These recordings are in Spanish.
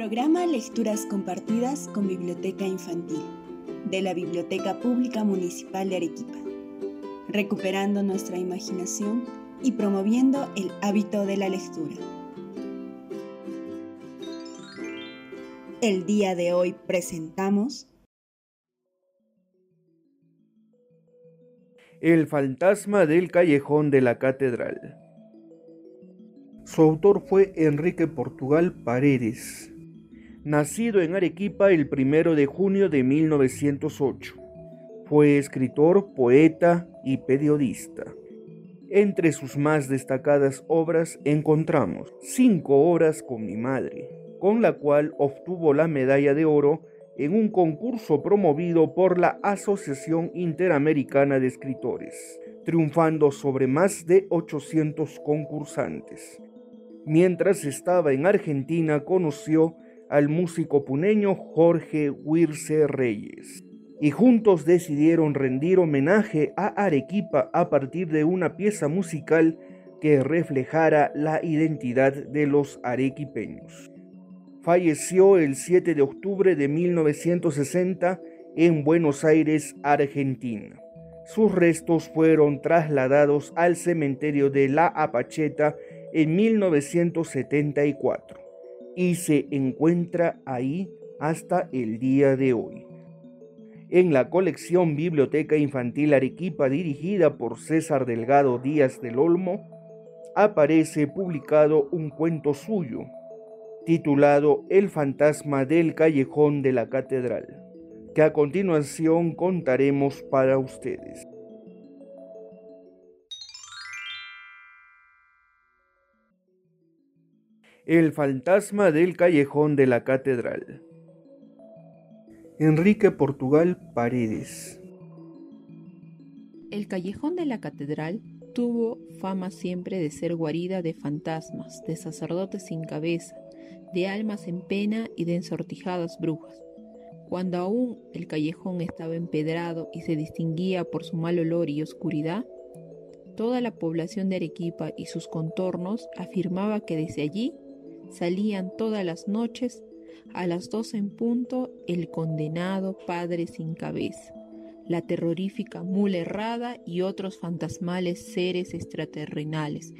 Programa Lecturas Compartidas con Biblioteca Infantil de la Biblioteca Pública Municipal de Arequipa, recuperando nuestra imaginación y promoviendo el hábito de la lectura. El día de hoy presentamos El fantasma del callejón de la catedral. Su autor fue Enrique Portugal Paredes, nacido en Arequipa el 1 de junio de 1908. Fue escritor, poeta y periodista. Entre sus más destacadas obras encontramos Cinco horas con mi madre, con la cual obtuvo la medalla de oro en un concurso promovido por la Asociación Interamericana de Escritores, triunfando sobre más de 800 concursantes. Mientras estaba en Argentina conoció al músico puneño Jorge Wirce Reyes y juntos decidieron rendir homenaje a Arequipa a partir de una pieza musical que reflejara la identidad de los arequipeños. Falleció el 7 de octubre de 1960 en Buenos Aires, Argentina. Sus restos fueron trasladados al cementerio de La Apacheta en 1974 y se encuentra ahí hasta el día de hoy. En la colección Biblioteca Infantil Arequipa dirigida por César Delgado Díaz del Olmo, aparece publicado un cuento suyo, titulado El fantasma del callejón de la catedral, que a continuación contaremos para ustedes. El fantasma del callejón de la catedral. Enrique Portugal Paredes. El callejón de la catedral tuvo fama siempre de ser guarida de fantasmas, de sacerdotes sin cabeza, de almas en pena y de ensortijadas brujas. Cuando aún el callejón estaba empedrado y se distinguía por su mal olor y oscuridad, toda la población de Arequipa y sus contornos afirmaba que desde allí salían todas las noches a las doce en punto el condenado padre sin cabeza, la terrorífica mula errada y otros fantasmales seres extraterrenales,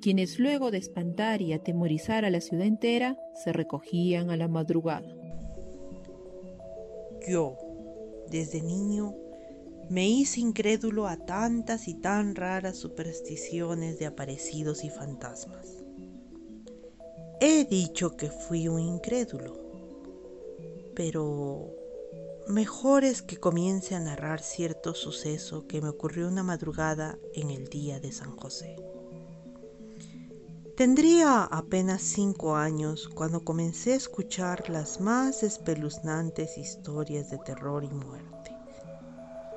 quienes luego de espantar y atemorizar a la ciudad entera se recogían a la madrugada. Yo, desde niño, me hice incrédulo a tantas y tan raras supersticiones de aparecidos y fantasmas. He dicho que fui un incrédulo, pero mejor es que comience a narrar cierto suceso que me ocurrió una madrugada en el día de San José. Tendría apenas cinco años cuando comencé a escuchar las más espeluznantes historias de terror y muerte,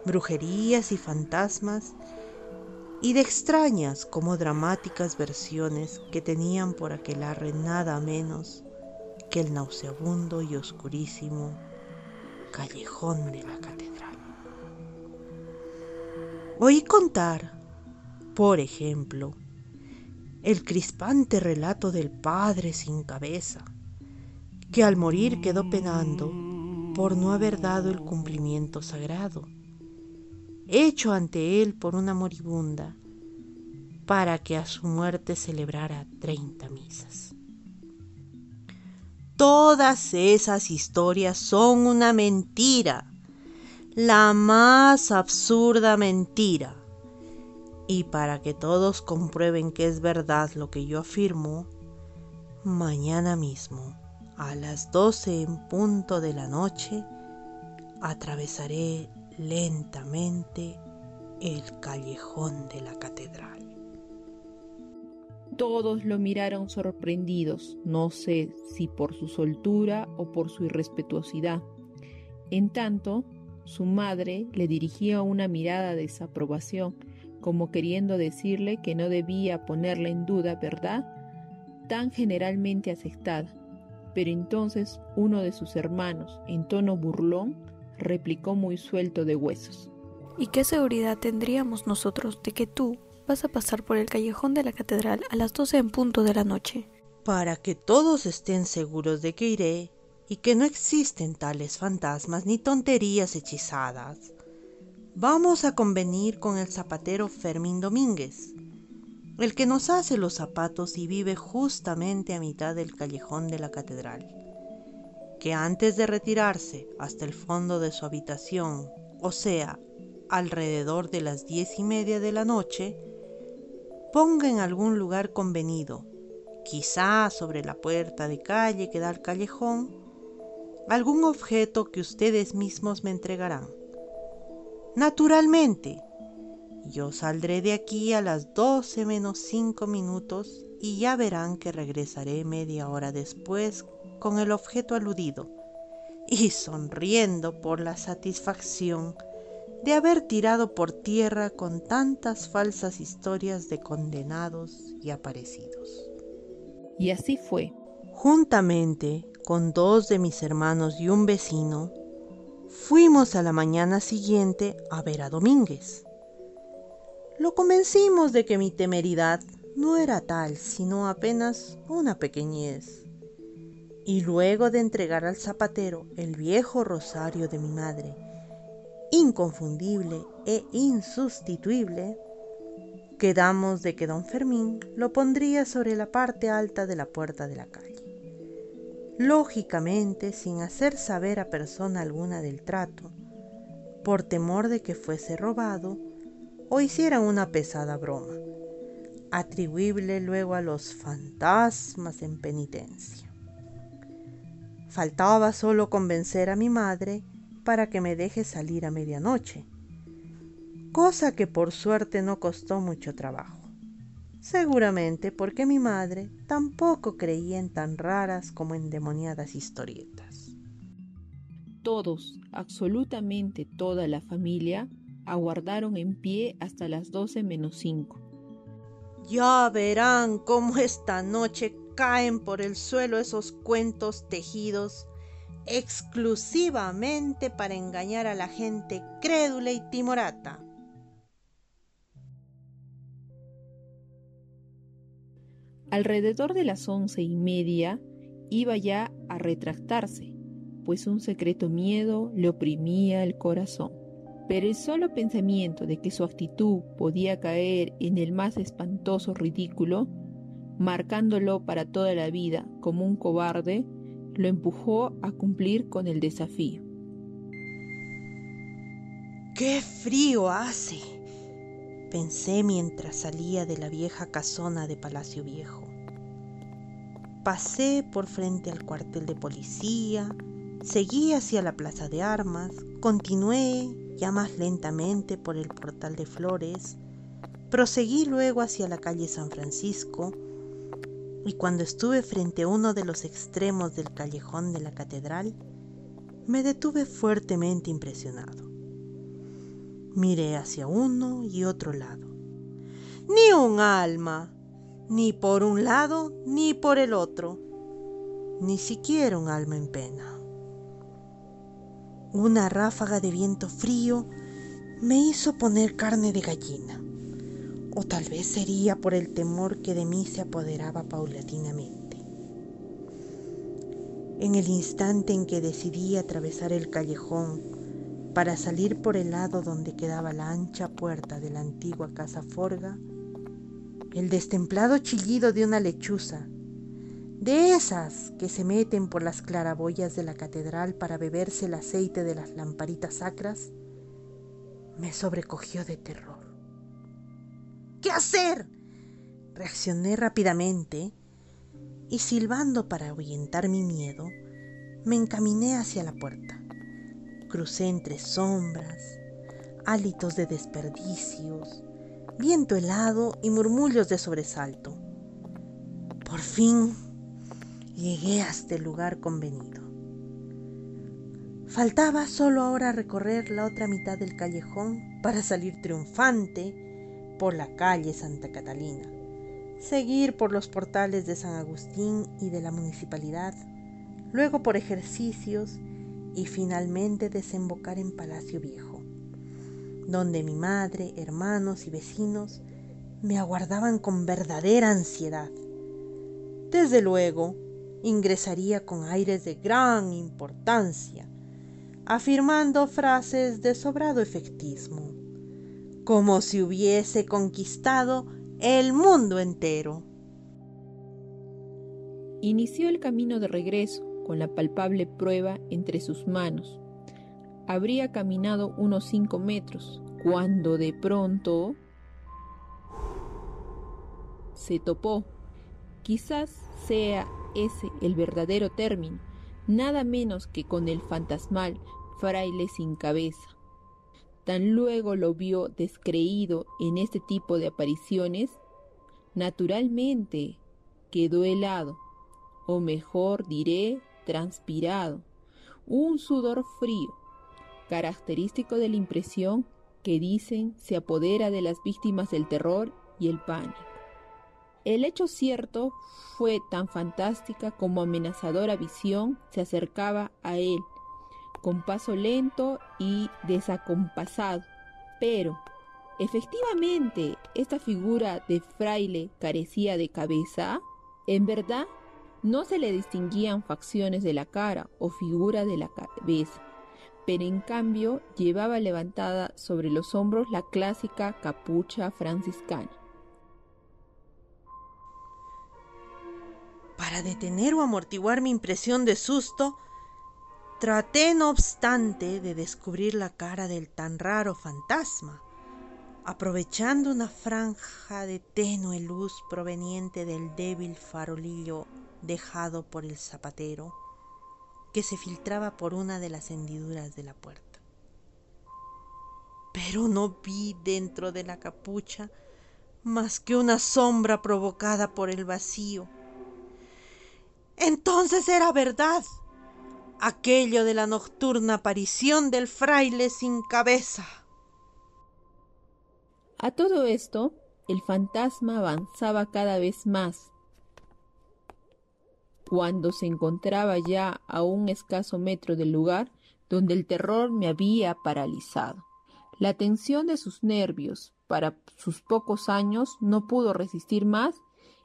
brujerías y fantasmas y de extrañas como dramáticas versiones que tenían por aquelarre nada menos que el nauseabundo y oscurísimo callejón de la catedral. Oí contar, por ejemplo, el crispante relato del padre sin cabeza, que al morir quedó penando por no haber dado el cumplimiento sagrado hecho ante él por una moribunda, para que a su muerte celebrara treinta misas. Todas esas historias son una mentira, la más absurda mentira. Y para que todos comprueben que es verdad lo que yo afirmo, mañana mismo, a las doce en punto de la noche, atravesaré lentamente el callejón de la catedral. Todos lo miraron sorprendidos, no sé si por su soltura o por su irrespetuosidad. En tanto, su madre le dirigía una mirada de desaprobación, como queriendo decirle que no debía ponerla en duda, ¿verdad? Tan generalmente aceptada. Pero entonces uno de sus hermanos, en tono burlón, replicó muy suelto de huesos. ¿Y qué seguridad tendríamos nosotros de que tú vas a pasar por el callejón de la catedral a las doce en punto de la noche? Para que todos estén seguros de que iré y que no existen tales fantasmas ni tonterías hechizadas, vamos a convenir con el zapatero Fermín Domínguez, el que nos hace los zapatos y vive justamente a mitad del callejón de la catedral, que antes de retirarse hasta el fondo de su habitación, o sea, alrededor de las diez y media de la noche, ponga en algún lugar convenido, quizá sobre la puerta de calle que da al callejón, algún objeto que ustedes mismos me entregarán. Naturalmente, yo saldré de aquí a las 12 menos 5 minutos y ya verán que regresaré media hora después con el objeto aludido y sonriendo por la satisfacción de haber tirado por tierra con tantas falsas historias de condenados y aparecidos. Y así fue. Juntamente con dos de mis hermanos y un vecino, fuimos a la mañana siguiente a ver a Domínguez. Lo convencimos de que mi temeridad no era tal, sino apenas una pequeñez. Y luego de entregar al zapatero el viejo rosario de mi madre, inconfundible e insustituible, quedamos de que don Fermín lo pondría sobre la parte alta de la puerta de la calle. Lógicamente, sin hacer saber a persona alguna del trato, por temor de que fuese robado o hiciera una pesada broma, atribuible luego a los fantasmas en penitencia. Faltaba solo convencer a mi madre para que me deje salir a medianoche, cosa que por suerte no costó mucho trabajo. Seguramente porque mi madre tampoco creía en tan raras como endemoniadas historietas. Todos, absolutamente toda la familia, aguardaron en pie hasta las doce menos cinco. Ya verán cómo esta noche caen por el suelo esos cuentos tejidos exclusivamente para engañar a la gente crédula y timorata. Alrededor de las once y media iba ya a retractarse, pues un secreto miedo le oprimía el corazón. Pero el solo pensamiento de que su actitud podía caer en el más espantoso ridículo, marcándolo para toda la vida como un cobarde, lo empujó a cumplir con el desafío. ¡Qué frío hace! pensé mientras salía de la vieja casona de Palacio Viejo. Pasé por frente al cuartel de policía, seguí hacia la plaza de armas, continué ya más lentamente por el portal de flores, proseguí luego hacia la calle San Francisco, y cuando estuve frente a uno de los extremos del callejón de la catedral, me detuve fuertemente impresionado. Miré hacia uno y otro lado. Ni un alma, ni por un lado ni por el otro, ni siquiera un alma en pena. Una ráfaga de viento frío me hizo poner carne de gallina o tal vez sería por el temor que de mí se apoderaba paulatinamente. En el instante en que decidí atravesar el callejón para salir por el lado donde quedaba la ancha puerta de la antigua casa Forga, el destemplado chillido de una lechuza, de esas que se meten por las claraboyas de la catedral para beberse el aceite de las lamparitas sacras, me sobrecogió de terror. ¿Qué hacer? Reaccioné rápidamente y silbando para ahuyentar mi miedo, me encaminé hacia la puerta. Crucé entre sombras, hálitos de desperdicios, viento helado y murmullos de sobresalto. Por fin llegué hasta el lugar convenido. Faltaba solo ahora recorrer la otra mitad del callejón para salir triunfante por la calle Santa Catalina, seguir por los portales de San Agustín y de la municipalidad, luego por ejercicios y finalmente desembocar en Palacio Viejo, donde mi madre, hermanos y vecinos me aguardaban con verdadera ansiedad, Desde luego, ingresaría con aires de gran importancia, afirmando frases de sobrado efectismo, como si hubiese conquistado el mundo entero. Inició el camino de regreso con la palpable prueba entre sus manos. Habría caminado unos cinco metros cuando de pronto se topó. Quizás sea ese el verdadero término, nada menos que con el fantasmal fraile sin cabeza. Tan luego lo vio descreído en este tipo de apariciones, naturalmente quedó helado, o mejor diré, transpirado, un sudor frío, característico de la impresión que dicen se apodera de las víctimas del terror y el pánico. El hecho cierto fue tan fantástica como amenazadora visión se acercaba a él, con paso lento y desacompasado. Pero, efectivamente, esta figura de fraile carecía de cabeza. En verdad, no se le distinguían facciones de la cara o figura de la cabeza, pero en cambio llevaba levantada sobre los hombros la clásica capucha franciscana. Para detener o amortiguar mi impresión de susto, traté no obstante de descubrir la cara del tan raro fantasma, aprovechando una franja de tenue luz proveniente del débil farolillo dejado por el zapatero que se filtraba por una de las hendiduras de la puerta. Pero no vi dentro de la capucha más que una sombra provocada por el vacío. Entonces era verdad aquello de la nocturna aparición del fraile sin cabeza. A todo esto, el fantasma avanzaba cada vez más, cuando se encontraba ya a un escaso metro del lugar donde el terror me había paralizado. La tensión de sus nervios para sus pocos años no pudo resistir más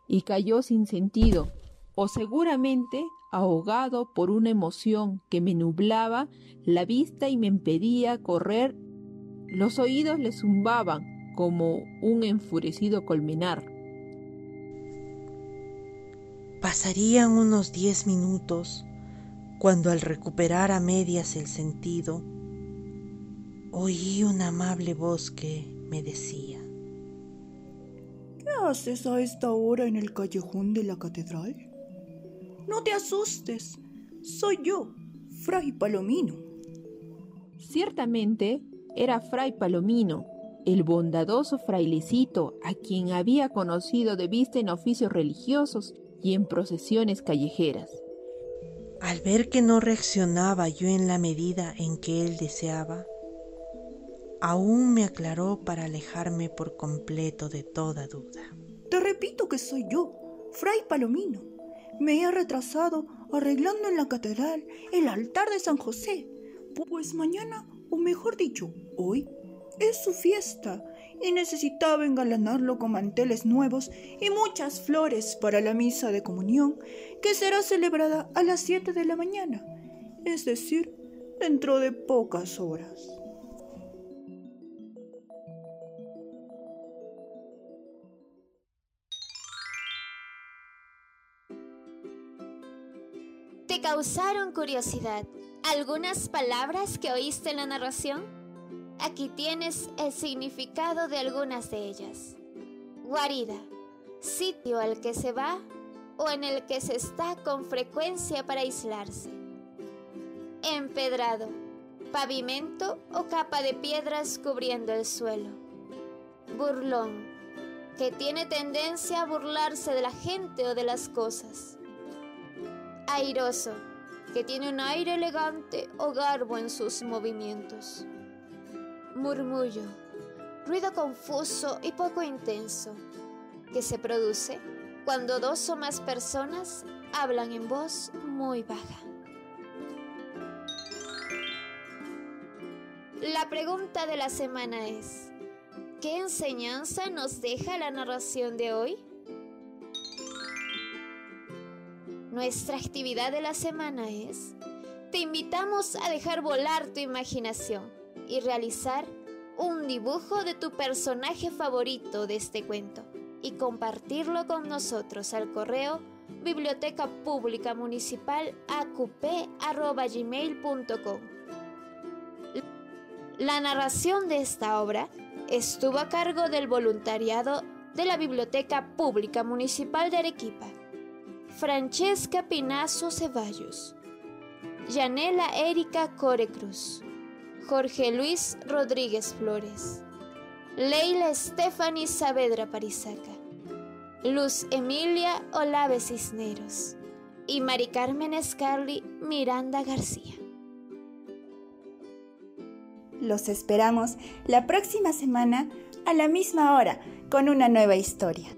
y cayó sin sentido, o seguramente ahogado por una emoción que me nublaba la vista y me impedía correr. Los oídos le zumbaban como un enfurecido colmenar. Pasarían unos diez minutos cuando al recuperar a medias el sentido, oí una amable voz que me decía, ¿Qué haces a esta hora en el callejón de la catedral? No te asustes, soy yo, Fray Palomino. Ciertamente era Fray Palomino, el bondadoso frailecito a quien había conocido de vista en oficios religiosos y en procesiones callejeras. Al ver que no reaccionaba yo en la medida en que él deseaba, aún me aclaró para alejarme por completo de toda duda. Te repito que soy yo, Fray Palomino. Me he retrasado arreglando en la catedral el altar de San José, pues mañana, o mejor dicho, hoy, es su fiesta y necesitaba engalanarlo con manteles nuevos y muchas flores para la misa de comunión que será celebrada a las 7 de la mañana, es decir, dentro de pocas horas. ¿Te causaron curiosidad algunas palabras que oíste en la narración? Aquí tienes el significado de algunas de ellas. Guarida, sitio al que se va o en el que se está con frecuencia para aislarse. Empedrado, pavimento o capa de piedras cubriendo el suelo. Burlón, que tiene tendencia a burlarse de la gente o de las cosas. Airoso, que tiene un aire elegante o garbo en sus movimientos. Murmullo, ruido confuso y poco intenso, que se produce cuando dos o más personas hablan en voz muy baja. La pregunta de la semana es, ¿qué enseñanza nos deja la narración de hoy? Nuestra actividad de la semana es, te invitamos a dejar volar tu imaginación y realizar un dibujo de tu personaje favorito de este cuento y compartirlo con nosotros al correo biblioteca pública municipal gmail.com La narración de esta obra estuvo a cargo del voluntariado de la Biblioteca Pública Municipal de Arequipa, Francesca Pinazo Ceballos, Yanela Erika Corecruz, Jorge Luis Rodríguez Flores, Leila Stephanie Saavedra Parizaca, Luz Emilia Olave Cisneros y Mari Carmen Miranda García. Los esperamos la próxima semana a la misma hora con una nueva historia.